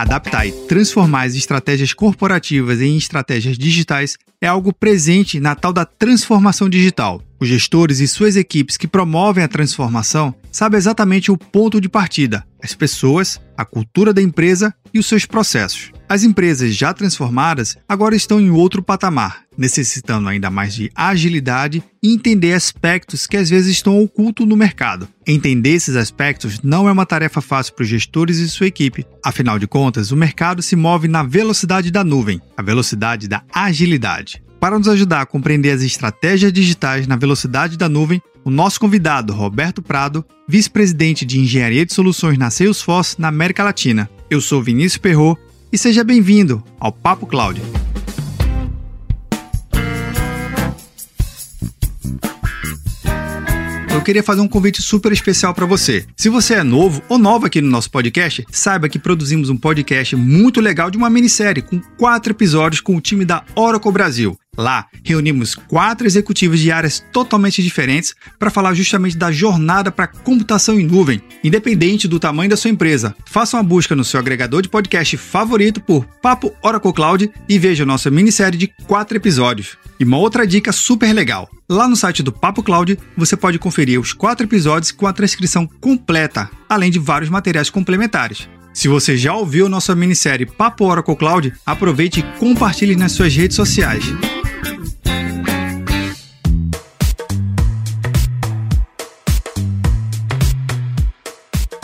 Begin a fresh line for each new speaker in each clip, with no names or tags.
Adaptar e transformar as estratégias corporativas em estratégias digitais é algo presente na tal da transformação digital. Os gestores e suas equipes que promovem a transformação sabem exatamente o ponto de partida, as pessoas, a cultura da empresa e os seus processos. As empresas já transformadas agora estão em outro patamar, necessitando ainda mais de agilidade e entender aspectos que às vezes estão ocultos no mercado. Entender esses aspectos não é uma tarefa fácil para os gestores e sua equipe. Afinal de contas, o mercado se move na velocidade da nuvem, a velocidade da agilidade. Para nos ajudar a compreender as estratégias digitais na velocidade da nuvem, o nosso convidado, Roberto Prado, vice-presidente de Engenharia de Soluções na Salesforce na América Latina. Eu sou Vinícius Perro e seja bem-vindo ao Papo Cloud. eu queria fazer um convite super especial para você. Se você é novo ou nova aqui no nosso podcast, saiba que produzimos um podcast muito legal de uma minissérie com quatro episódios com o time da Oracle Brasil. Lá, reunimos quatro executivos de áreas totalmente diferentes para falar justamente da jornada para computação em nuvem, independente do tamanho da sua empresa. Faça uma busca no seu agregador de podcast favorito por Papo Oracle Cloud e veja nossa minissérie de quatro episódios. E uma outra dica super legal: lá no site do Papo Cloud você pode conferir os quatro episódios com a transcrição completa, além de vários materiais complementares. Se você já ouviu nossa minissérie Papo Oracle Cloud, aproveite e compartilhe nas suas redes sociais.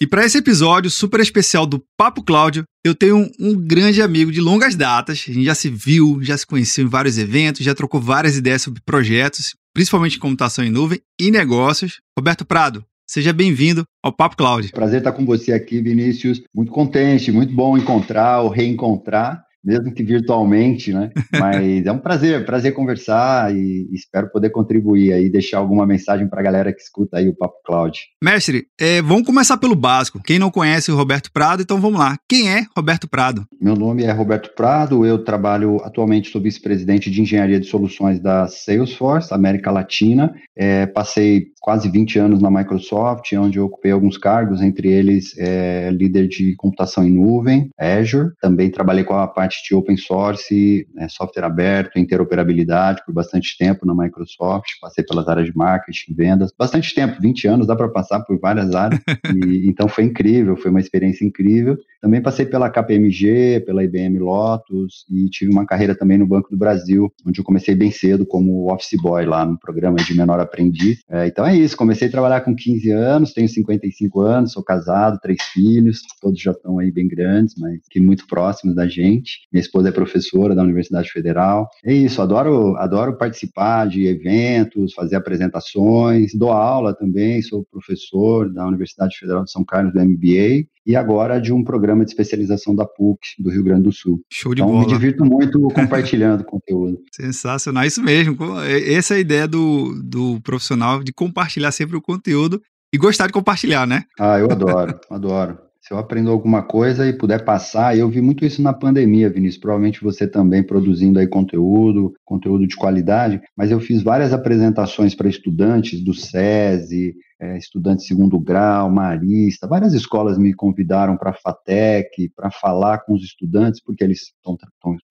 E para esse episódio super especial do Papo Cláudio, eu tenho um, grande amigo de longas datas. A gente já se viu, já se conheceu em vários eventos, já trocou várias ideias sobre projetos, principalmente computação em nuvem e negócios. Roberto Prado, seja bem-vindo ao Papo Cloud.
Prazer estar com você aqui, Vinícius. Muito contente, muito bom encontrar ou reencontrar mesmo que virtualmente, né? Mas é um prazer, prazer conversar e espero poder contribuir aí, deixar alguma mensagem para a galera que escuta aí o Papo Cloud.
Mestre, é, vamos começar pelo básico. Quem não conhece o Roberto Prado, então vamos lá. Quem é Roberto Prado?
Meu nome é Roberto Prado, eu trabalho atualmente, sou vice-presidente de engenharia de soluções da Salesforce, América Latina. É, passei quase 20 anos na Microsoft, onde eu ocupei alguns cargos, entre eles é, líder de computação em nuvem, Azure. Também trabalhei com a parte de open source, né, software aberto, interoperabilidade por bastante tempo na Microsoft. Passei pelas áreas de marketing, vendas, bastante tempo, 20 anos, dá para passar por várias áreas. E, então foi incrível, foi uma experiência incrível. Também passei pela KPMG, pela IBM Lotus e tive uma carreira também no Banco do Brasil, onde eu comecei bem cedo como office boy lá no programa de menor aprendiz. É, então é isso, comecei a trabalhar com 15 anos, tenho 55 anos, sou casado, três filhos, todos já estão aí bem grandes, mas que muito próximos da gente. Minha esposa é professora da Universidade Federal. É isso, adoro, adoro participar de eventos, fazer apresentações, dou aula também, sou professor da Universidade Federal de São Carlos do MBA e agora de um programa de especialização da PUC do Rio Grande do Sul.
Show de
então,
bola.
me divirto muito compartilhando conteúdo.
Sensacional, isso mesmo. Essa é a ideia do, do profissional de compartilhar sempre o conteúdo e gostar de compartilhar, né?
Ah, eu adoro, adoro. Se eu aprendo alguma coisa e puder passar, eu vi muito isso na pandemia, Vinícius. Provavelmente você também produzindo aí conteúdo, conteúdo de qualidade, mas eu fiz várias apresentações para estudantes do SESI, é, estudante de segundo grau, marista, várias escolas me convidaram para a FATEC, para falar com os estudantes, porque eles estão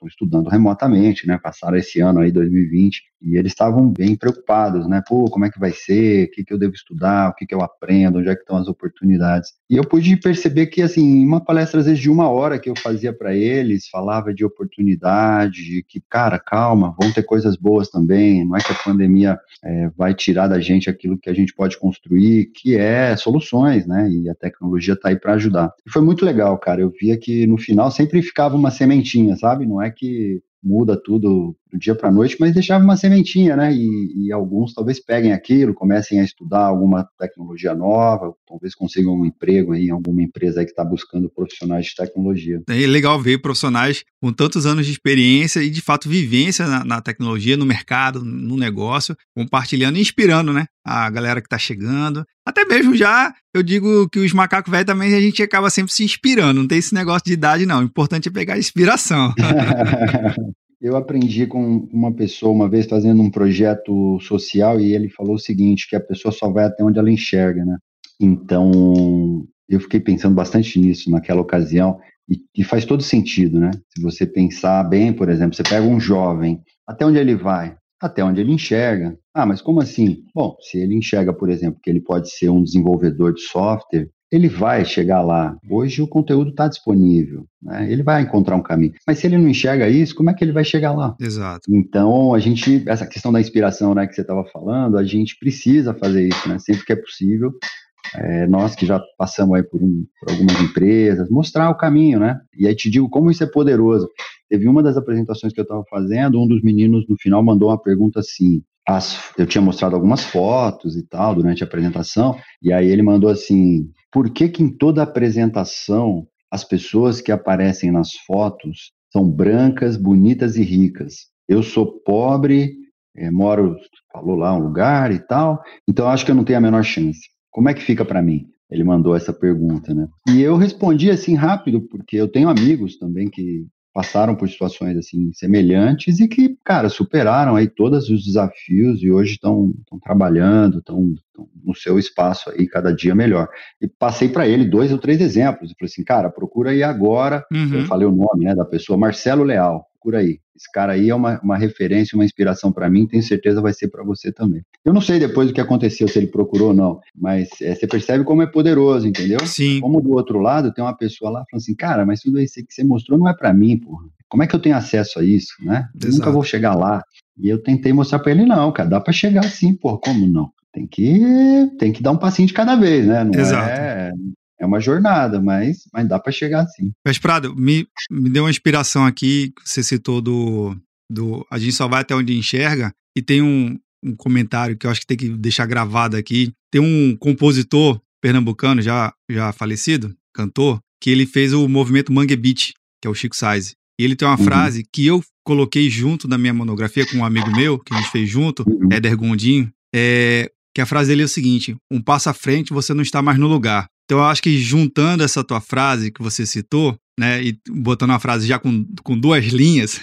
estudando remotamente, né? Passaram esse ano aí, 2020, e eles estavam bem preocupados, né? Pô, como é que vai ser? O que, que eu devo estudar? O que, que eu aprendo? Onde é que estão as oportunidades? E eu pude perceber que, assim, uma palestra, às vezes, de uma hora que eu fazia para eles, falava de oportunidade, de que, cara, calma, vão ter coisas boas também, não é que a pandemia é, vai tirar da gente aquilo que a gente pode construir construir, que é soluções, né? E a tecnologia está aí para ajudar. E foi muito legal, cara. Eu via que no final sempre ficava uma sementinha, sabe? Não é que muda tudo do dia para noite, mas deixava uma sementinha, né? E, e, alguns talvez peguem aquilo, comecem a estudar alguma tecnologia nova, talvez consigam um emprego aí em alguma empresa que está buscando profissionais de tecnologia.
É legal ver profissionais com tantos anos de experiência e de fato vivência na, na tecnologia, no mercado, no negócio, compartilhando e inspirando, né? A galera que está chegando. Até mesmo já, eu digo que os macacos velhos também a gente acaba sempre se inspirando, não tem esse negócio de idade, não. O importante é pegar inspiração.
Eu aprendi com uma pessoa uma vez fazendo um projeto social e ele falou o seguinte, que a pessoa só vai até onde ela enxerga, né? Então, eu fiquei pensando bastante nisso naquela ocasião e, e faz todo sentido, né? Se você pensar bem, por exemplo, você pega um jovem, até onde ele vai? Até onde ele enxerga. Ah, mas como assim? Bom, se ele enxerga, por exemplo, que ele pode ser um desenvolvedor de software, ele vai chegar lá. Hoje o conteúdo está disponível, né? ele vai encontrar um caminho. Mas se ele não enxerga isso, como é que ele vai chegar lá?
Exato.
Então, a gente, essa questão da inspiração né, que você estava falando, a gente precisa fazer isso, né? sempre que é possível. É, nós que já passamos aí por, um, por, algumas empresas, mostrar o caminho, né? E aí te digo como isso é poderoso. Teve uma das apresentações que eu estava fazendo, um dos meninos no final mandou uma pergunta assim: as, eu tinha mostrado algumas fotos e tal durante a apresentação, e aí ele mandou assim: por que, que em toda apresentação as pessoas que aparecem nas fotos são brancas, bonitas e ricas? Eu sou pobre, é, moro, falou lá, um lugar e tal, então acho que eu não tenho a menor chance. Como é que fica para mim? Ele mandou essa pergunta, né? E eu respondi assim rápido, porque eu tenho amigos também que passaram por situações assim semelhantes e que, cara, superaram aí todos os desafios e hoje estão trabalhando, estão no seu espaço aí cada dia melhor. E passei para ele dois ou três exemplos. Eu falei assim, cara, procura aí agora. Uhum. Eu falei o nome né, da pessoa, Marcelo Leal procura aí. Esse cara aí é uma, uma referência, uma inspiração para mim, tenho certeza vai ser para você também. Eu não sei depois do que aconteceu, se ele procurou ou não, mas é, você percebe como é poderoso, entendeu?
Sim.
Como do outro lado tem uma pessoa lá falando assim, cara, mas tudo isso que você mostrou não é para mim, porra. Como é que eu tenho acesso a isso, né? Eu nunca vou chegar lá. E eu tentei mostrar para ele, não, cara, dá para chegar sim, porra, como não? Tem que, tem que dar um passinho de cada vez, né? Não
Exato.
é é uma jornada, mas, mas dá para chegar sim.
Mas, Prado, me, me deu uma inspiração aqui, que você citou do, do A gente só vai até onde enxerga, e tem um, um comentário que eu acho que tem que deixar gravado aqui. Tem um compositor pernambucano, já, já falecido, cantor, que ele fez o movimento Mangue Beat, que é o Chico Size. E ele tem uma uhum. frase que eu coloquei junto na minha monografia com um amigo meu, que a gente fez junto, uhum. Éder Gondim, é, que a frase dele é o seguinte: um passo à frente, você não está mais no lugar. Então eu acho que juntando essa tua frase que você citou, né, e botando uma frase já com, com duas linhas,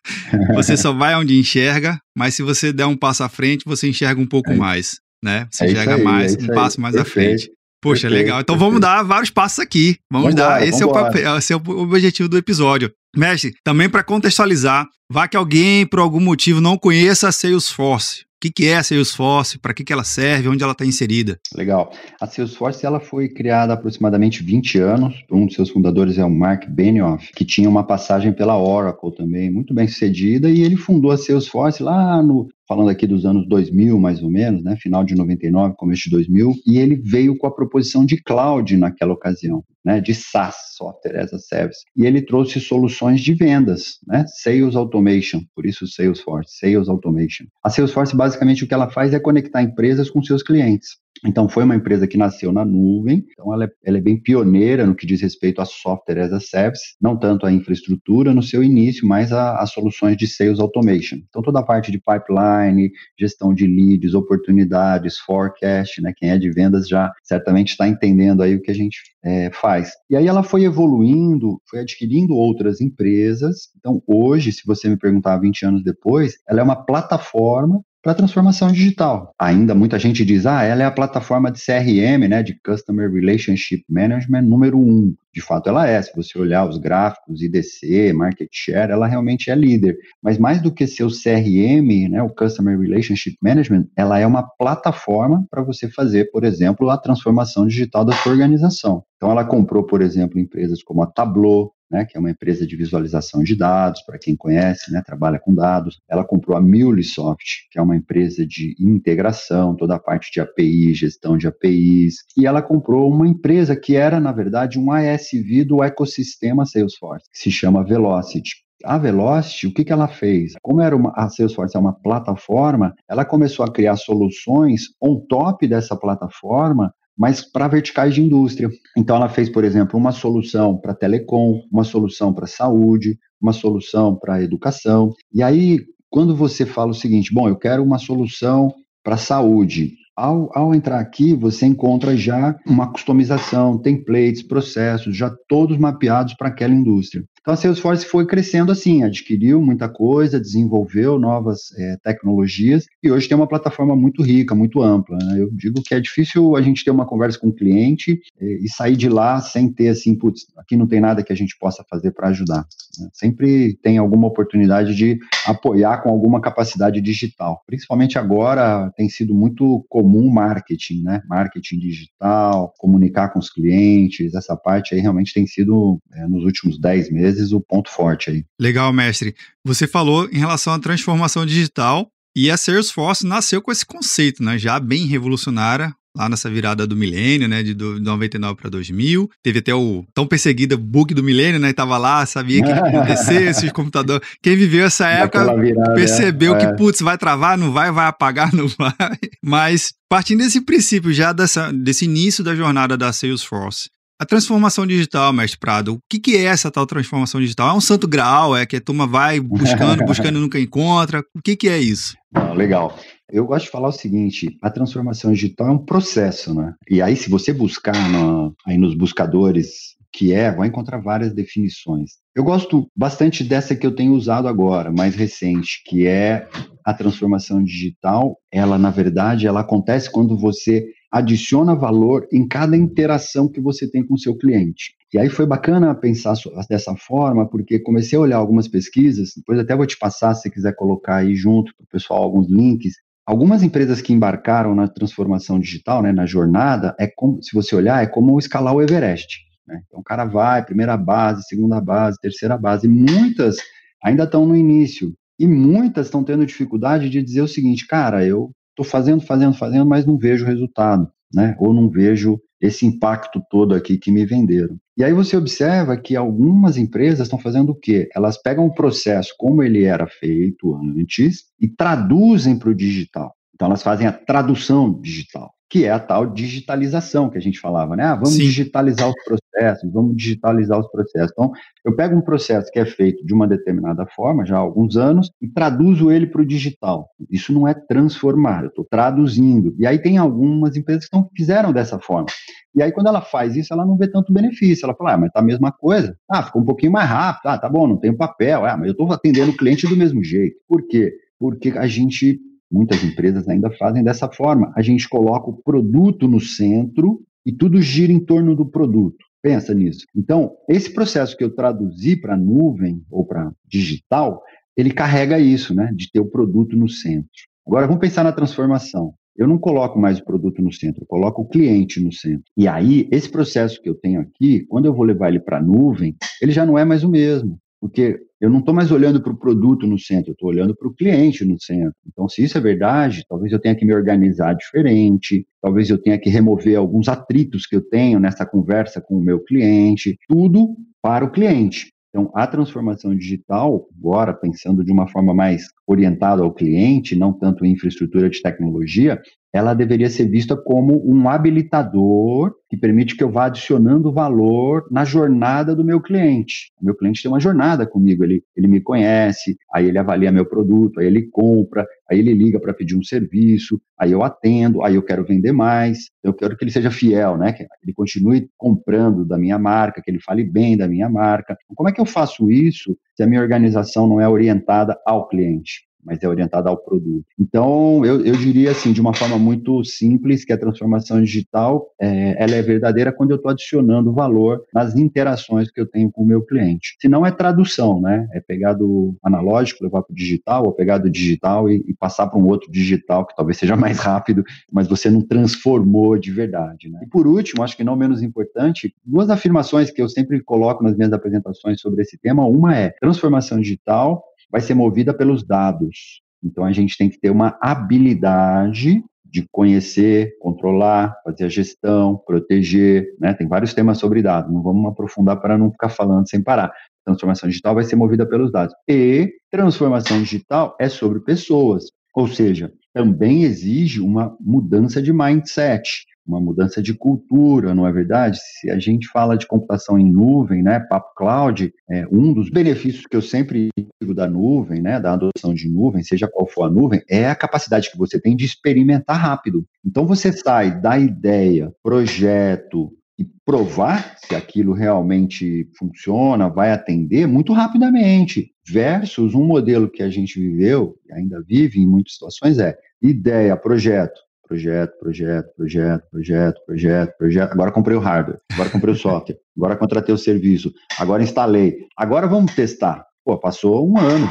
você só vai onde enxerga, mas se você der um passo à frente, você enxerga um pouco é mais, né? Você é enxerga aí, mais, é um passo mais Perfeito. à frente. Poxa, Perfeito. legal. Então Perfeito. vamos dar vários passos aqui. Vamos vambora, dar. Esse é, o papel, esse é o objetivo do episódio. Mestre, também para contextualizar, vá que alguém por algum motivo não conheça a Salesforce que, que é a Salesforce, para que, que ela serve, onde ela está inserida?
Legal. A Salesforce ela foi criada há aproximadamente 20 anos. Um dos seus fundadores é o Mark Benioff, que tinha uma passagem pela Oracle também, muito bem sucedida, e ele fundou a Salesforce lá no falando aqui dos anos 2000 mais ou menos, né, final de 99, começo de 2000, e ele veio com a proposição de cloud naquela ocasião, né, de SaaS, Software as a Service, e ele trouxe soluções de vendas, né, Sales Automation, por isso Salesforce, Sales Automation. A Salesforce basicamente o que ela faz é conectar empresas com seus clientes. Então, foi uma empresa que nasceu na nuvem, então ela é, ela é, bem pioneira no que diz respeito a software as a service, não tanto a infraestrutura no seu início, mas as soluções de sales automation. Então, toda a parte de pipeline, gestão de leads, oportunidades, forecast, né? Quem é de vendas já certamente está entendendo aí o que a gente é, faz. E aí ela foi evoluindo, foi adquirindo outras empresas. Então, hoje, se você me perguntar 20 anos depois, ela é uma plataforma para a transformação digital. Ainda muita gente diz, ah, ela é a plataforma de CRM, né, de Customer Relationship Management número um. De fato, ela é. Se você olhar os gráficos, IDC, Market Share, ela realmente é líder. Mas mais do que seu CRM, né, o Customer Relationship Management, ela é uma plataforma para você fazer, por exemplo, a transformação digital da sua organização. Então, ela comprou, por exemplo, empresas como a Tableau, né, que é uma empresa de visualização de dados, para quem conhece, né, trabalha com dados. Ela comprou a MuleSoft, que é uma empresa de integração, toda a parte de API, gestão de APIs, e ela comprou uma empresa que era, na verdade, um ASV do ecossistema Salesforce, que se chama Velocity. A Velocity, o que, que ela fez? Como era uma, a Salesforce é uma plataforma, ela começou a criar soluções on top dessa plataforma mas para verticais de indústria. Então, ela fez, por exemplo, uma solução para telecom, uma solução para saúde, uma solução para educação. E aí, quando você fala o seguinte, bom, eu quero uma solução para saúde, ao, ao, entrar aqui, você encontra já uma customização, templates, processos, já todos mapeados para aquela indústria. Então a Salesforce foi crescendo assim, adquiriu muita coisa, desenvolveu novas é, tecnologias e hoje tem uma plataforma muito rica, muito ampla. Né? Eu digo que é difícil a gente ter uma conversa com o cliente é, e sair de lá sem ter assim, putz, aqui não tem nada que a gente possa fazer para ajudar. Né? Sempre tem alguma oportunidade de apoiar com alguma capacidade digital. Principalmente agora tem sido muito comum marketing, né? Marketing digital, comunicar com os clientes, essa parte aí realmente tem sido é, nos últimos 10 meses vezes o ponto forte aí.
Legal, mestre. Você falou em relação à transformação digital e a Salesforce nasceu com esse conceito, né? Já bem revolucionária, lá nessa virada do milênio, né, de 99 para 2000. Teve até o tão perseguido bug do milênio, né, tava lá, sabia que ia acontecer, esses computadores. Quem viveu essa época virada, percebeu é. que, putz, vai travar, não vai, vai apagar, não vai. Mas partindo desse princípio já dessa, desse início da jornada da Salesforce, a transformação digital, mestre Prado, o que, que é essa tal transformação digital? É um santo graal? É que a turma vai buscando, buscando e nunca encontra? O que, que é isso?
Ah, legal. Eu gosto de falar o seguinte: a transformação digital é um processo, né? E aí, se você buscar no, aí nos buscadores que é, vai encontrar várias definições. Eu gosto bastante dessa que eu tenho usado agora, mais recente, que é a transformação digital. Ela, na verdade, ela acontece quando você adiciona valor em cada interação que você tem com o seu cliente. E aí foi bacana pensar dessa forma, porque comecei a olhar algumas pesquisas, depois até vou te passar, se você quiser colocar aí junto para o pessoal alguns links. Algumas empresas que embarcaram na transformação digital, né, na jornada, é como, se você olhar, é como escalar o Everest. Né? Então o cara vai, primeira base, segunda base, terceira base, muitas ainda estão no início. E muitas estão tendo dificuldade de dizer o seguinte, cara, eu estou fazendo, fazendo, fazendo, mas não vejo resultado, né? Ou não vejo esse impacto todo aqui que me venderam. E aí você observa que algumas empresas estão fazendo o quê? Elas pegam o processo como ele era feito antes e traduzem para o digital. Então elas fazem a tradução digital que é a tal digitalização que a gente falava, né? Ah, vamos Sim. digitalizar os processos, vamos digitalizar os processos. Então, eu pego um processo que é feito de uma determinada forma, já há alguns anos, e traduzo ele para o digital. Isso não é transformar, eu estou traduzindo. E aí tem algumas empresas que não fizeram dessa forma. E aí, quando ela faz isso, ela não vê tanto benefício. Ela fala, ah, mas tá a mesma coisa. Ah, ficou um pouquinho mais rápido. Ah, tá bom, não tem papel. Ah, mas eu estou atendendo o cliente do mesmo jeito. Por quê? Porque a gente Muitas empresas ainda fazem dessa forma. A gente coloca o produto no centro e tudo gira em torno do produto. Pensa nisso. Então, esse processo que eu traduzi para nuvem ou para digital, ele carrega isso, né, de ter o produto no centro. Agora vamos pensar na transformação. Eu não coloco mais o produto no centro, eu coloco o cliente no centro. E aí, esse processo que eu tenho aqui, quando eu vou levar ele para a nuvem, ele já não é mais o mesmo. Porque eu não estou mais olhando para o produto no centro, eu estou olhando para o cliente no centro. Então, se isso é verdade, talvez eu tenha que me organizar diferente, talvez eu tenha que remover alguns atritos que eu tenho nessa conversa com o meu cliente, tudo para o cliente. Então, a transformação digital, agora pensando de uma forma mais orientada ao cliente, não tanto em infraestrutura de tecnologia, ela deveria ser vista como um habilitador que permite que eu vá adicionando valor na jornada do meu cliente. O meu cliente tem uma jornada comigo, ele, ele me conhece, aí ele avalia meu produto, aí ele compra, aí ele liga para pedir um serviço, aí eu atendo, aí eu quero vender mais, eu quero que ele seja fiel, né? Que ele continue comprando da minha marca, que ele fale bem da minha marca. Como é que eu faço isso se a minha organização não é orientada ao cliente? Mas é orientada ao produto. Então, eu, eu diria assim, de uma forma muito simples, que a transformação digital é, ela é verdadeira quando eu estou adicionando valor nas interações que eu tenho com o meu cliente. Se não é tradução, né? É pegar do analógico, levar para o digital, ou pegar do digital e, e passar para um outro digital que talvez seja mais rápido, mas você não transformou de verdade. Né? E por último, acho que não menos importante, duas afirmações que eu sempre coloco nas minhas apresentações sobre esse tema. Uma é transformação digital vai ser movida pelos dados. Então a gente tem que ter uma habilidade de conhecer, controlar, fazer a gestão, proteger, né? Tem vários temas sobre dados, não vamos aprofundar para não ficar falando sem parar. transformação digital vai ser movida pelos dados. E transformação digital é sobre pessoas, ou seja, também exige uma mudança de mindset uma mudança de cultura, não é verdade? Se a gente fala de computação em nuvem, né, Papo Cloud, é, um dos benefícios que eu sempre digo da nuvem, né, da adoção de nuvem, seja qual for a nuvem, é a capacidade que você tem de experimentar rápido. Então você sai da ideia, projeto, e provar se aquilo realmente funciona, vai atender muito rapidamente, versus um modelo que a gente viveu, e ainda vive em muitas situações, é ideia, projeto, projeto, projeto, projeto, projeto, projeto, projeto. Agora comprei o hardware, agora comprei o software, agora contratei o serviço, agora instalei, agora vamos testar. Pô, passou um ano.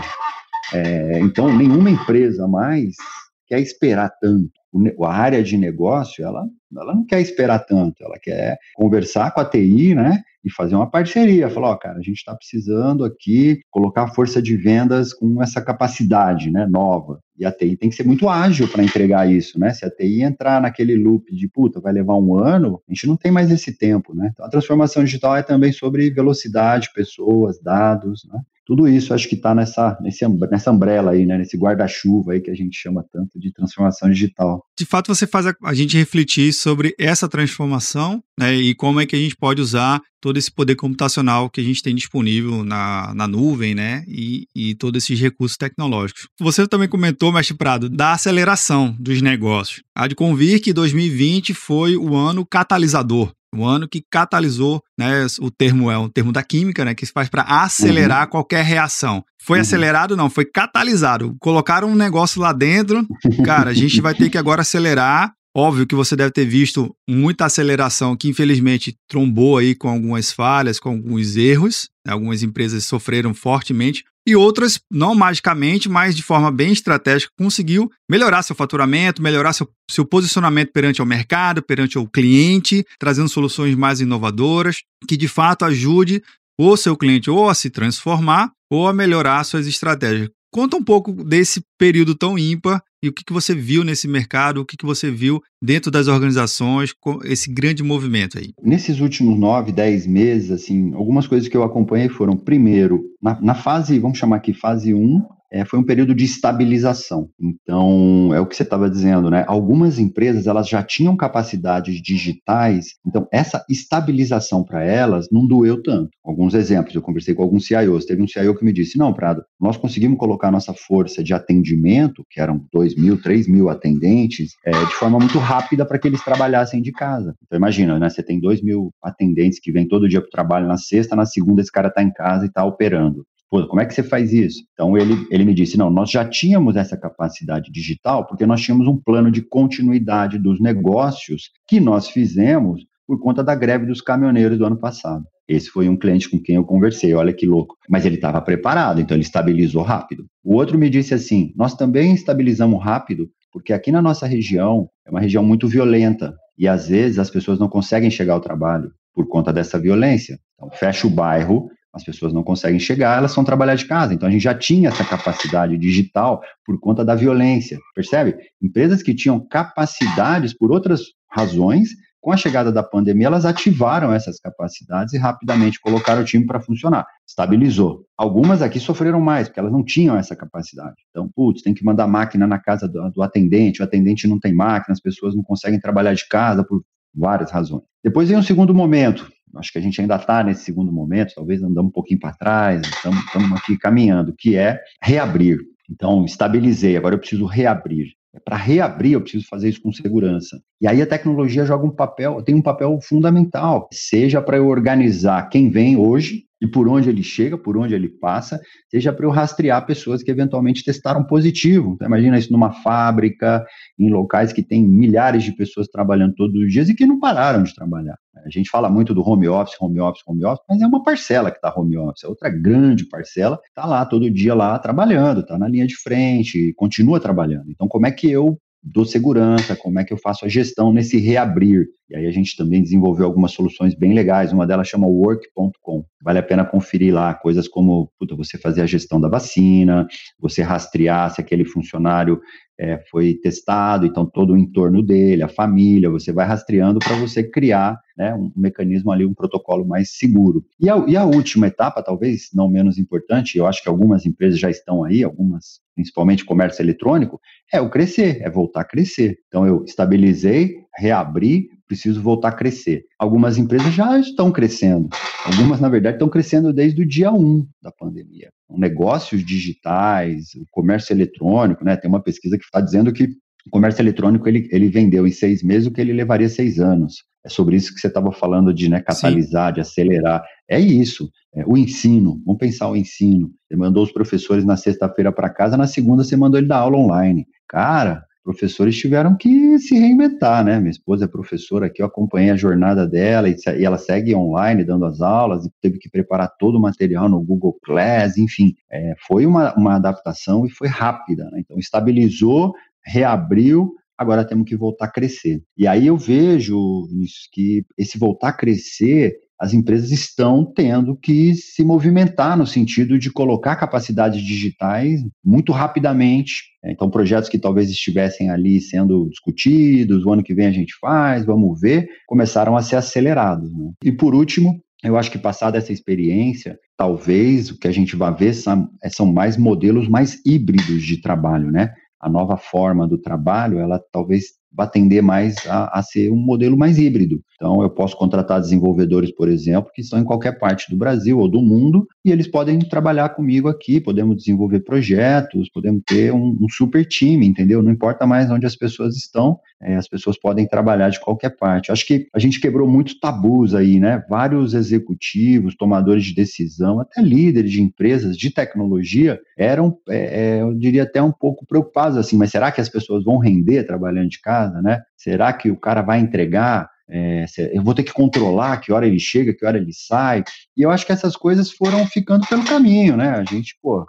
É, então, nenhuma empresa mais quer esperar tanto. O, a área de negócio, ela, ela não quer esperar tanto, ela quer conversar com a TI, né? e fazer uma parceria. Falar, ó, cara, a gente está precisando aqui colocar força de vendas com essa capacidade né, nova. E a TI tem que ser muito ágil para entregar isso, né? Se a TI entrar naquele loop de puta, vai levar um ano, a gente não tem mais esse tempo, né? Então a transformação digital é também sobre velocidade, pessoas, dados, né? Tudo isso acho que está nessa, nessa umbrella aí, né? Nesse guarda-chuva aí que a gente chama tanto de transformação digital.
De fato, você faz a, a gente refletir sobre essa transformação né, e como é que a gente pode usar todo esse poder computacional que a gente tem disponível na, na nuvem, né? E, e todos esses recursos tecnológicos. Você também comentou, Mestre Prado, da aceleração dos negócios. Há de convir que 2020 foi o ano catalisador o ano que catalisou, né, o termo é um termo da química, né, que se faz para acelerar uhum. qualquer reação. Foi uhum. acelerado? Não, foi catalisado. Colocaram um negócio lá dentro, cara, a gente vai ter que agora acelerar Óbvio que você deve ter visto muita aceleração que infelizmente trombou aí com algumas falhas, com alguns erros. Né? Algumas empresas sofreram fortemente e outras, não magicamente, mas de forma bem estratégica, conseguiu melhorar seu faturamento, melhorar seu, seu posicionamento perante o mercado, perante o cliente, trazendo soluções mais inovadoras, que de fato ajude o seu cliente ou a se transformar ou a melhorar suas estratégias. Conta um pouco desse período tão ímpar e o que, que você viu nesse mercado, o que, que você viu dentro das organizações, com esse grande movimento aí.
Nesses últimos nove, dez meses, assim, algumas coisas que eu acompanhei foram, primeiro, na, na fase, vamos chamar aqui fase 1, um, é, foi um período de estabilização. Então, é o que você estava dizendo, né? Algumas empresas elas já tinham capacidades digitais, então essa estabilização para elas não doeu tanto. Alguns exemplos, eu conversei com alguns CIOs, teve um CIO que me disse, não, Prado, nós conseguimos colocar nossa força de atendimento, que eram 2 mil, 3 mil atendentes, é, de forma muito rápida para que eles trabalhassem de casa. Então, imagina, né? Você tem 2 mil atendentes que vêm todo dia para o trabalho na sexta, na segunda esse cara está em casa e está operando. Pô, como é que você faz isso? Então ele, ele me disse: não, nós já tínhamos essa capacidade digital porque nós tínhamos um plano de continuidade dos negócios que nós fizemos por conta da greve dos caminhoneiros do ano passado. Esse foi um cliente com quem eu conversei, olha que louco. Mas ele estava preparado, então ele estabilizou rápido. O outro me disse assim: nós também estabilizamos rápido porque aqui na nossa região é uma região muito violenta e às vezes as pessoas não conseguem chegar ao trabalho por conta dessa violência. Então fecha o bairro, as pessoas não conseguem chegar, elas vão trabalhar de casa. Então a gente já tinha essa capacidade digital por conta da violência, percebe? Empresas que tinham capacidades por outras razões, com a chegada da pandemia, elas ativaram essas capacidades e rapidamente colocaram o time para funcionar. Estabilizou. Algumas aqui sofreram mais, porque elas não tinham essa capacidade. Então, putz, tem que mandar máquina na casa do, do atendente, o atendente não tem máquina, as pessoas não conseguem trabalhar de casa por várias razões. Depois vem um segundo momento, acho que a gente ainda está nesse segundo momento, talvez andamos um pouquinho para trás, estamos, aqui caminhando, que é reabrir. Então, estabilizei, agora eu preciso reabrir. É para reabrir, eu preciso fazer isso com segurança. E aí a tecnologia joga um papel, tem um papel fundamental, seja para eu organizar quem vem hoje e por onde ele chega, por onde ele passa, seja para eu rastrear pessoas que eventualmente testaram positivo. Então, imagina isso numa fábrica, em locais que tem milhares de pessoas trabalhando todos os dias e que não pararam de trabalhar. A gente fala muito do home office, home office, home office, mas é uma parcela que está home office, é outra grande parcela está lá todo dia lá trabalhando, está na linha de frente, continua trabalhando. Então, como é que eu dou segurança, como é que eu faço a gestão nesse reabrir. E aí a gente também desenvolveu algumas soluções bem legais, uma delas chama work.com. Vale a pena conferir lá coisas como puta, você fazer a gestão da vacina, você rastrear se aquele funcionário é, foi testado, então todo o entorno dele, a família, você vai rastreando para você criar né, um mecanismo ali, um protocolo mais seguro. E a, e a última etapa, talvez não menos importante, eu acho que algumas empresas já estão aí, algumas principalmente comércio eletrônico, é o crescer, é voltar a crescer. Então eu estabilizei, reabri, preciso voltar a crescer. Algumas empresas já estão crescendo, algumas, na verdade, estão crescendo desde o dia 1 da pandemia. Negócios digitais, o comércio eletrônico, né? Tem uma pesquisa que está dizendo que o comércio eletrônico ele, ele vendeu em seis meses o que ele levaria seis anos. É sobre isso que você estava falando de né, catalisar, Sim. de acelerar. É isso. É, o ensino, vamos pensar o ensino. Você mandou os professores na sexta-feira para casa, na segunda você mandou ele dar aula online. Cara, professores tiveram que se reinventar, né? Minha esposa é professora aqui, eu acompanhei a jornada dela e, e, ela segue online dando as aulas e teve que preparar todo o material no Google Class, enfim, é, foi uma, uma adaptação e foi rápida, né? Então, estabilizou, reabriu, agora temos que voltar a crescer. E aí eu vejo que esse voltar a crescer as empresas estão tendo que se movimentar no sentido de colocar capacidades digitais muito rapidamente. Então, projetos que talvez estivessem ali sendo discutidos, o ano que vem a gente faz, vamos ver, começaram a ser acelerados. Né? E por último, eu acho que passada essa experiência, talvez o que a gente vai ver são, são mais modelos mais híbridos de trabalho, né? A nova forma do trabalho, ela talvez vai tender mais a, a, ser um modelo mais híbrido. Então, eu posso contratar desenvolvedores, por exemplo, que estão em qualquer parte do Brasil ou do mundo, e eles podem trabalhar comigo aqui, podemos desenvolver projetos, podemos ter um, um super time, entendeu? Não importa mais onde as pessoas estão, é, as pessoas podem trabalhar de qualquer parte. Acho que a gente quebrou muitos tabus aí, né? Vários executivos, tomadores de decisão, até líderes de empresas de tecnologia eram, é, é, eu diria até um pouco preocupados assim, mas será que as pessoas vão render trabalhando de casa, né? Será que o cara vai entregar? É, eu vou ter que controlar que hora ele chega, que hora ele sai. E eu acho que essas coisas foram ficando pelo caminho, né? A gente, pô,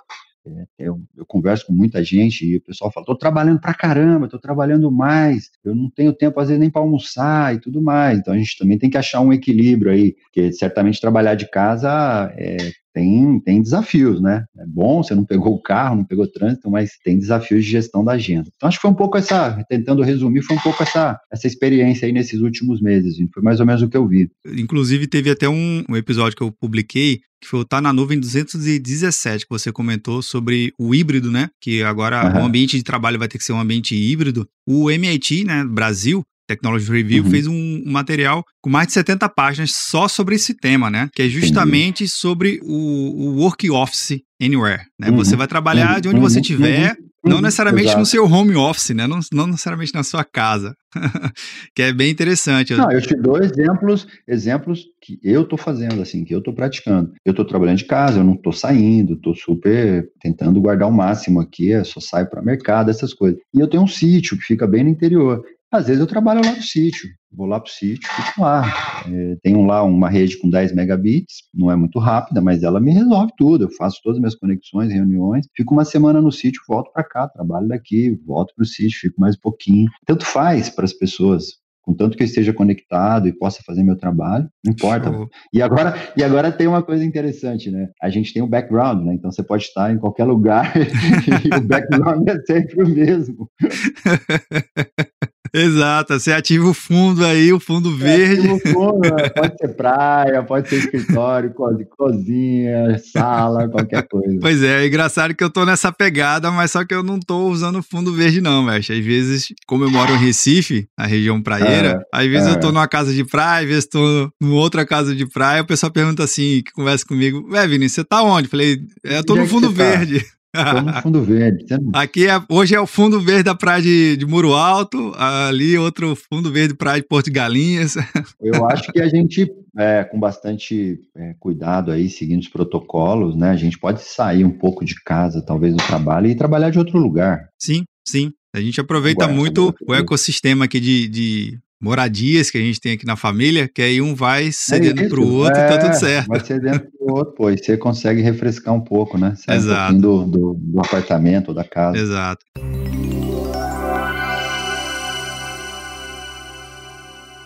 é, eu, eu, converso com muita gente e o pessoal fala: estou trabalhando pra caramba, estou trabalhando mais, eu não tenho tempo às vezes nem para almoçar e tudo mais. Então a gente também tem que achar um equilíbrio aí, porque certamente trabalhar de casa é, tem, tem desafios, né? É bom, você não pegou o carro, não pegou o trânsito, mas tem desafios de gestão da agenda. Então, acho que foi um pouco essa, tentando resumir, foi um pouco essa, essa experiência aí nesses últimos meses. Foi mais ou menos o que eu vi.
Inclusive, teve até um, um episódio que eu publiquei que foi o Tá na Nuvem 217, que você comentou sobre o híbrido, né? Que agora uhum. o ambiente de trabalho vai ter que ser um ambiente híbrido. O MIT, né, Brasil, Technology Review, uhum. fez um, um, material com mais de 70 páginas só sobre esse tema, né? Que é justamente sobre o, o Work Office Anywhere, né? Uhum. Você vai trabalhar uhum. de onde você estiver, uhum. não uhum. necessariamente Exato. no seu home office, né? Não, não necessariamente na sua casa, que é bem interessante.
Não, eu te dou exemplos, exemplos que eu estou fazendo, assim, que eu estou praticando. Eu estou trabalhando de casa, eu não estou saindo, estou super tentando guardar o máximo aqui, só saio para mercado, essas coisas. E eu tenho um sítio que fica bem no interior. Às vezes eu trabalho lá no sítio, vou lá para o sítio, fico lá. É, tenho lá uma rede com 10 megabits, não é muito rápida, mas ela me resolve tudo. Eu faço todas as minhas conexões, reuniões, fico uma semana no sítio, volto para cá, trabalho daqui, volto para o sítio, fico mais um pouquinho. Tanto faz para as pessoas, contanto que eu esteja conectado e possa fazer meu trabalho, não importa. Show. E agora, e agora tem uma coisa interessante, né? A gente tem um background, né? Então você pode estar em qualquer lugar e o background é sempre o mesmo.
Exato, você ativa o fundo aí, o fundo verde. O fundo,
né? pode ser praia, pode ser escritório, cozinha, sala, qualquer coisa.
Pois é, é engraçado que eu tô nessa pegada, mas só que eu não tô usando fundo verde não, mexe. Às vezes, como eu moro em Recife, a região praieira, é, às vezes é. eu tô numa casa de praia, às vezes tô numa outra casa de praia, o pessoal pergunta assim, que conversa comigo, ué, Vinícius, você tá onde? Falei, é, eu tô no fundo tá? verde. Tá?
Estou no fundo verde.
Aqui é, hoje é o fundo verde da praia de, de Muro Alto, ali outro fundo verde praia de Porto de Galinhas.
Eu acho que a gente, é, com bastante é, cuidado aí, seguindo os protocolos, né, a gente pode sair um pouco de casa, talvez do trabalho, e trabalhar de outro lugar.
Sim, sim. A gente aproveita muito o ecossistema aqui de, de moradias que a gente tem aqui na família, que aí um vai cedendo é para o outro é, e tá tudo certo.
Vai cedendo para o outro, pô, e você consegue refrescar um pouco, né? Sai Exato. Um do, do, do apartamento ou da casa.
Exato.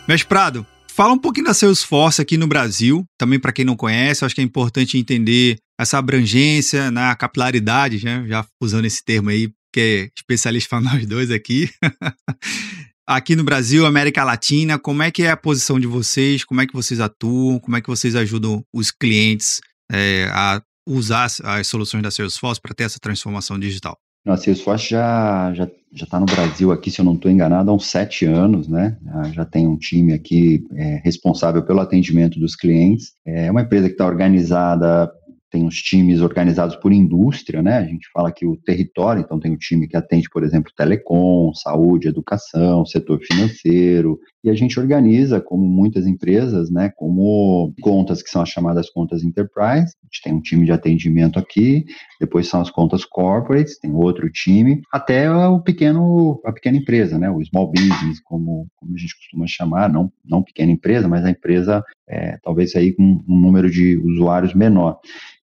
Mestre Prado, fala um pouquinho da Salesforce aqui no Brasil, também para quem não conhece, acho que é importante entender essa abrangência, né, a capilaridade, né, já usando esse termo aí, que é especialista para nós dois aqui. aqui no Brasil, América Latina, como é que é a posição de vocês? Como é que vocês atuam? Como é que vocês ajudam os clientes é, a usar as soluções da Salesforce para ter essa transformação digital?
A Salesforce já já já está no Brasil aqui, se eu não estou enganado, há uns sete anos, né? Já tem um time aqui é, responsável pelo atendimento dos clientes. É uma empresa que está organizada tem os times organizados por indústria, né? A gente fala que o território, então tem o time que atende, por exemplo, telecom, saúde, educação, setor financeiro, e a gente organiza, como muitas empresas, né, como contas que são as chamadas contas enterprise. A gente tem um time de atendimento aqui, depois são as contas corporates, tem outro time, até o pequeno, a pequena empresa, né, o small business, como, como a gente costuma chamar, não, não pequena empresa, mas a empresa é, talvez aí com um número de usuários menor.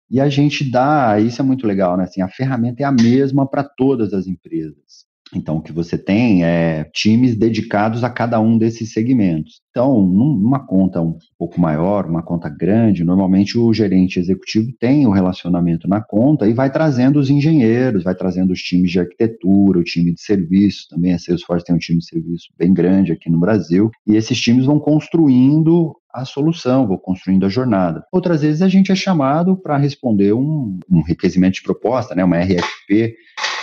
E a gente dá, isso é muito legal, né? Assim, a ferramenta é a mesma para todas as empresas. Então, o que você tem é times dedicados a cada um desses segmentos. Então, numa conta um pouco maior, uma conta grande, normalmente o gerente executivo tem o relacionamento na conta e vai trazendo os engenheiros, vai trazendo os times de arquitetura, o time de serviço, também a Salesforce tem um time de serviço bem grande aqui no Brasil, e esses times vão construindo a solução, vou construindo a jornada. Outras vezes a gente é chamado para responder um, um requerimento de proposta, né, uma RFP,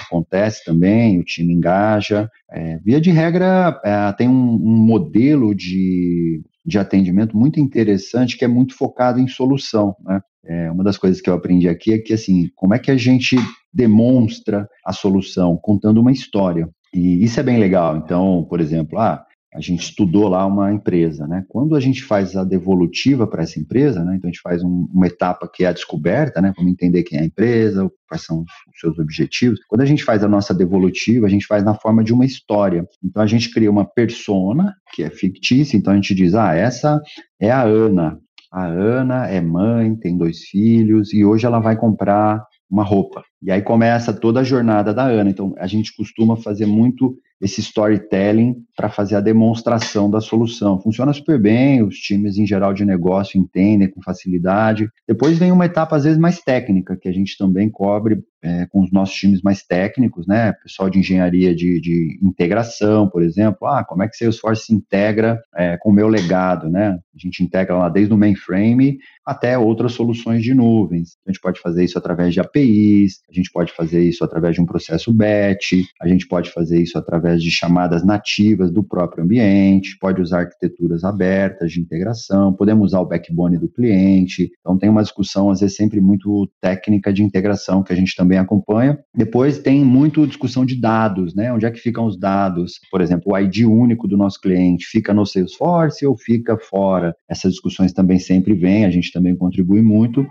acontece também, o time engaja. É, via de regra, é, tem um, um modelo de, de atendimento muito interessante que é muito focado em solução. Né? É, uma das coisas que eu aprendi aqui é que, assim, como é que a gente demonstra a solução? Contando uma história. E isso é bem legal. Então, por exemplo, ah, a gente estudou lá uma empresa, né? Quando a gente faz a devolutiva para essa empresa, né? Então a gente faz um, uma etapa que é a descoberta, né? Vamos entender quem é a empresa, quais são os seus objetivos. Quando a gente faz a nossa devolutiva, a gente faz na forma de uma história. Então a gente cria uma persona que é fictícia. Então a gente diz, ah, essa é a Ana. A Ana é mãe, tem dois filhos e hoje ela vai comprar uma roupa. E aí começa toda a jornada da Ana. Então a gente costuma fazer muito esse storytelling para fazer a demonstração da solução. Funciona super bem, os times em geral de negócio entendem com facilidade. Depois vem uma etapa, às vezes, mais técnica, que a gente também cobre é, com os nossos times mais técnicos, né? Pessoal de engenharia de, de integração, por exemplo. Ah, como é que Salesforce se integra é, com o meu legado, né? A gente integra lá desde o mainframe até outras soluções de nuvens. A gente pode fazer isso através de APIs, a gente pode fazer isso através de um processo batch, a gente pode fazer isso através de chamadas nativas do próprio ambiente, pode usar arquiteturas abertas de integração, podemos usar o backbone do cliente. Então tem uma discussão às vezes sempre muito técnica de integração que a gente também acompanha. Depois tem muito discussão de dados, né? Onde é que ficam os dados? Por exemplo, o ID único do nosso cliente fica no Salesforce ou fica fora? Essas discussões também sempre vêm, a gente também contribui muito.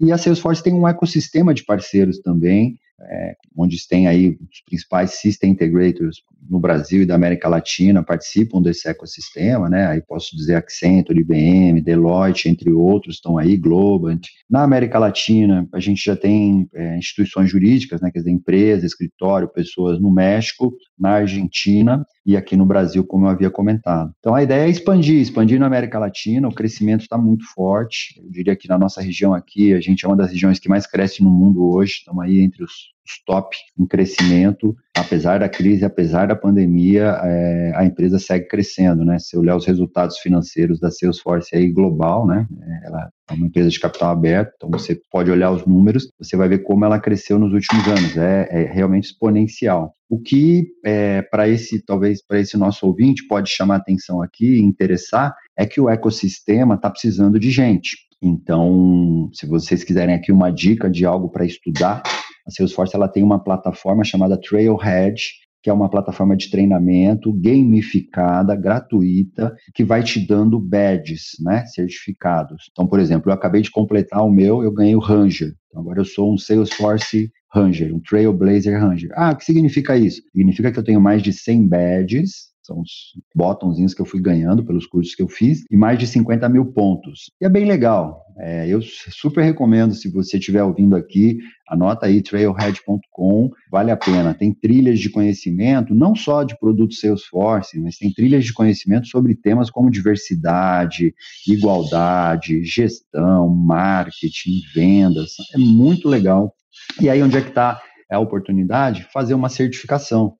E a Salesforce tem um ecossistema de parceiros também, é, onde tem aí os principais system integrators no Brasil e da América Latina participam desse ecossistema, né? Aí posso dizer Accenture, IBM, Deloitte, entre outros, estão aí, Globant. Na América Latina, a gente já tem é, instituições jurídicas, né? Quer dizer, empresa, escritório, pessoas no México, na Argentina e aqui no Brasil, como eu havia comentado. Então a ideia é expandir, expandir na América Latina, o crescimento está muito forte. Eu diria que na nossa região aqui, a gente é uma das regiões que mais cresce no mundo hoje, estamos aí entre os, top em crescimento, apesar da crise, apesar da pandemia, é, a empresa segue crescendo, né? Se olhar os resultados financeiros da Salesforce aí global, né? Ela é uma empresa de capital aberto, então você pode olhar os números, você vai ver como ela cresceu nos últimos anos, é, é realmente exponencial. O que, é, para esse, talvez para esse nosso ouvinte, pode chamar atenção aqui interessar, é que o ecossistema está precisando de gente. Então, se vocês quiserem aqui uma dica de algo para estudar, a Salesforce ela tem uma plataforma chamada Trailhead, que é uma plataforma de treinamento gamificada, gratuita, que vai te dando badges, né, certificados. Então, por exemplo, eu acabei de completar o meu, eu ganhei o Ranger. Então, agora eu sou um Salesforce Ranger, um Trailblazer Ranger. Ah, o que significa isso? Significa que eu tenho mais de 100 badges, são os botãozinhos que eu fui ganhando pelos cursos que eu fiz, e mais de 50 mil pontos. E é bem legal. É, eu super recomendo, se você estiver ouvindo aqui, anota aí trailhead.com, vale a pena. Tem trilhas de conhecimento, não só de produtos Salesforce, mas tem trilhas de conhecimento sobre temas como diversidade, igualdade, gestão, marketing, vendas. É muito legal. E aí, onde é que está a oportunidade de fazer uma certificação.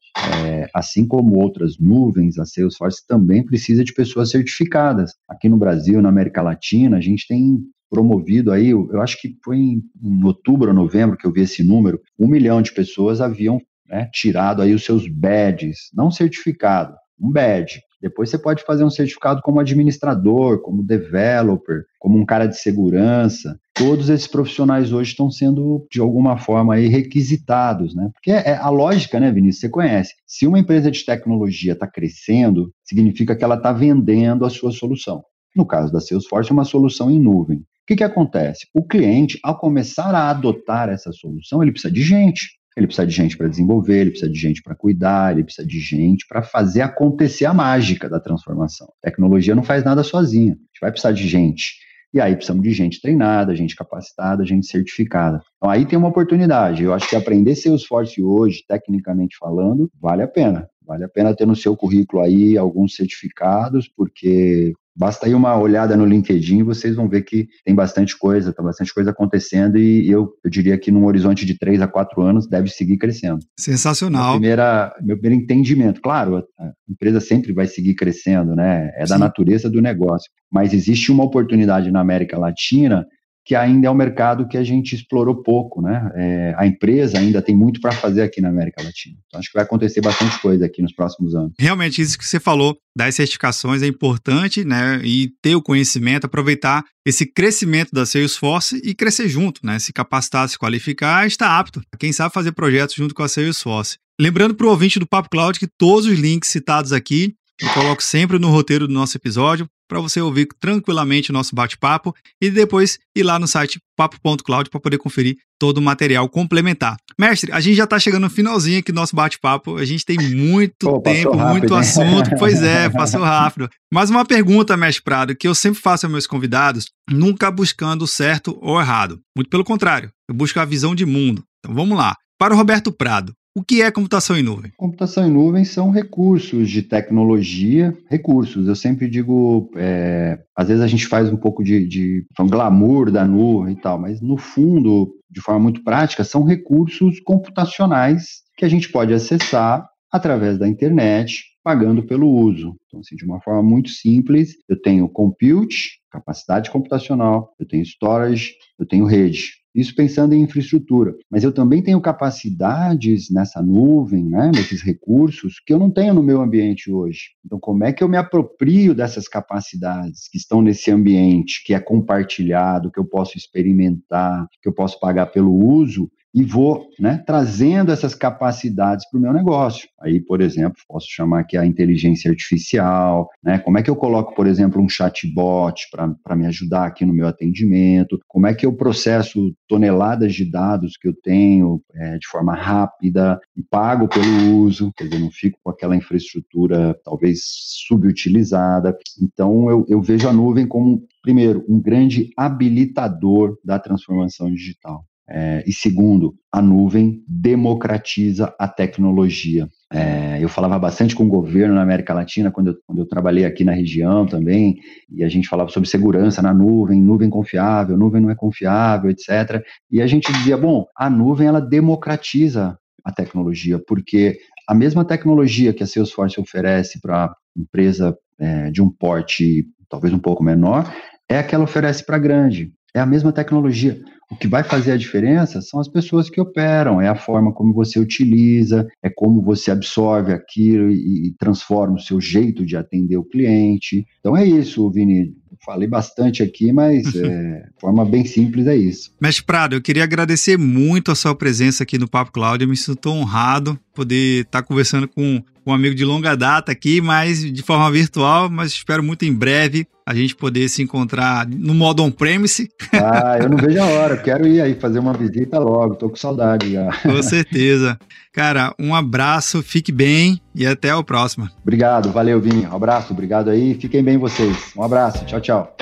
É, assim como outras nuvens, a Salesforce também precisa de pessoas certificadas. Aqui no Brasil, na América Latina, a gente tem promovido aí, eu acho que foi em, em outubro ou novembro que eu vi esse número, um milhão de pessoas haviam né, tirado aí os seus badges, não certificado, um badge. Depois você pode fazer um certificado como administrador, como developer, como um cara de segurança. Todos esses profissionais hoje estão sendo, de alguma forma, aí, requisitados, né? Porque é, é a lógica, né, Vinícius? Você conhece. Se uma empresa de tecnologia está crescendo, significa que ela está vendendo a sua solução. No caso da Salesforce, é uma solução em nuvem. O que, que acontece? O cliente, ao começar a adotar essa solução, ele precisa de gente. Ele precisa de gente para desenvolver, ele precisa de gente para cuidar, ele precisa de gente para fazer acontecer a mágica da transformação. A tecnologia não faz nada sozinha. A gente vai precisar de gente. E aí precisamos de gente treinada, gente capacitada, gente certificada. Então aí tem uma oportunidade. Eu acho que aprender Salesforce hoje, tecnicamente falando, vale a pena. Vale a pena ter no seu currículo aí alguns certificados, porque Basta aí uma olhada no LinkedIn, vocês vão ver que tem bastante coisa, tá bastante coisa acontecendo e eu, eu diria que num horizonte de três a quatro anos deve seguir crescendo.
Sensacional.
Meu, primeira, meu primeiro entendimento, claro, a, empresa sempre vai seguir crescendo, né? É Sim. da natureza do negócio, mas existe uma oportunidade na América Latina que ainda é um mercado que a gente explorou pouco, né? É, a empresa ainda tem muito para fazer aqui na América Latina. Então, acho que vai acontecer bastante coisa aqui nos próximos anos.
Realmente, isso que você falou das certificações é importante, né? E ter o conhecimento, aproveitar esse crescimento da Salesforce e crescer junto, né? Se capacitar, se qualificar, está apto. Quem sabe fazer projetos junto com a Salesforce. Lembrando para o ouvinte do Papo Cloud que todos os links citados aqui eu coloco sempre no roteiro do nosso episódio para você ouvir tranquilamente o nosso bate-papo e depois ir lá no site papo.cloud para poder conferir todo o material complementar. Mestre, a gente já está chegando no finalzinho aqui do nosso bate-papo. A gente tem muito Pô, tempo, rápido, muito assunto. Pois é, passou rápido. Mas uma pergunta, mestre Prado, que eu sempre faço aos meus convidados, nunca buscando o certo ou errado. Muito pelo contrário, eu busco a visão de mundo. Então vamos lá. Para o Roberto Prado, o que é computação em nuvem?
Computação em nuvem são recursos de tecnologia, recursos. Eu sempre digo, é, às vezes a gente faz um pouco de, de um glamour da nuvem e tal, mas no fundo, de forma muito prática, são recursos computacionais que a gente pode acessar através da internet, pagando pelo uso. Então, assim, de uma forma muito simples, eu tenho compute, capacidade computacional, eu tenho storage, eu tenho rede. Isso pensando em infraestrutura. Mas eu também tenho capacidades nessa nuvem, né, nesses recursos, que eu não tenho no meu ambiente hoje. Então, como é que eu me aproprio dessas capacidades que estão nesse ambiente, que é compartilhado, que eu posso experimentar, que eu posso pagar pelo uso, e vou né, trazendo essas capacidades para o meu negócio. Aí, por exemplo, posso chamar aqui a inteligência artificial, né? Como é que eu coloco, por exemplo, um chatbot para me ajudar aqui no meu atendimento? Como é que eu processo toneladas de dados que eu tenho é, de forma rápida e pago pelo uso? Quer dizer, não fico com aquela infraestrutura talvez subutilizada. Então, eu, eu vejo a nuvem como primeiro, um grande habilitador da transformação digital. É, e segundo, a nuvem democratiza a tecnologia. É, eu falava bastante com o governo na América Latina, quando eu, quando eu trabalhei aqui na região também, e a gente falava sobre segurança na nuvem, nuvem confiável, nuvem não é confiável, etc. E a gente dizia, bom, a nuvem ela democratiza a tecnologia, porque a mesma tecnologia que a Salesforce oferece para empresa é, de um porte talvez um pouco menor, é a que ela oferece para grande. É a mesma tecnologia. O que vai fazer a diferença são as pessoas que operam, é a forma como você utiliza, é como você absorve aquilo e, e transforma o seu jeito de atender o cliente. Então é isso, Vini. Falei bastante aqui, mas é, de forma bem simples é isso.
Mestre Prado, eu queria agradecer muito a sua presença aqui no Papo Cláudio. Eu me sinto honrado poder estar conversando com um amigo de longa data aqui, mas de forma virtual, mas espero muito em breve a gente poder se encontrar no modo on-premise.
Ah, eu não vejo a hora, quero ir aí fazer uma visita logo, tô com saudade já.
Com certeza. Cara, um abraço, fique bem e até o próximo.
Obrigado, valeu, Vini. Um abraço, obrigado aí, fiquem bem vocês. Um abraço, tchau, tchau.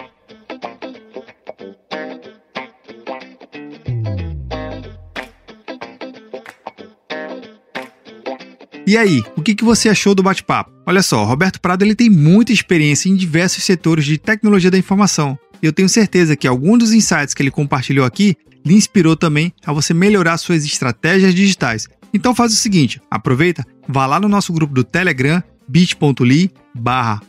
E aí, o que, que você achou do bate-papo? Olha só, Roberto Prado ele tem muita experiência em diversos setores de tecnologia da informação. Eu tenho certeza que alguns dos insights que ele compartilhou aqui lhe inspirou também a você melhorar suas estratégias digitais. Então faz o seguinte, aproveita, vá lá no nosso grupo do Telegram, bit.ly barra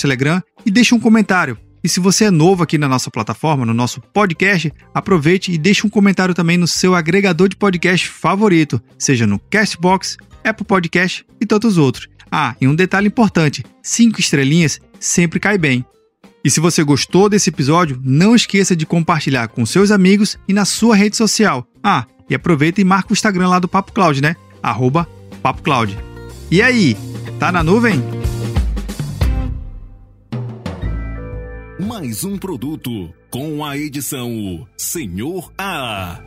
Telegram e deixa um comentário. E se você é novo aqui na nossa plataforma, no nosso podcast, aproveite e deixe um comentário também no seu agregador de podcast favorito, seja no Castbox, Apple Podcast e tantos outros. Ah, e um detalhe importante: cinco estrelinhas sempre cai bem. E se você gostou desse episódio, não esqueça de compartilhar com seus amigos e na sua rede social. Ah, e aproveita e marca o Instagram lá do Papo Cloud, né? Arroba Papo Cloud. E aí, tá na nuvem?
Mais um produto com a edição Senhor A.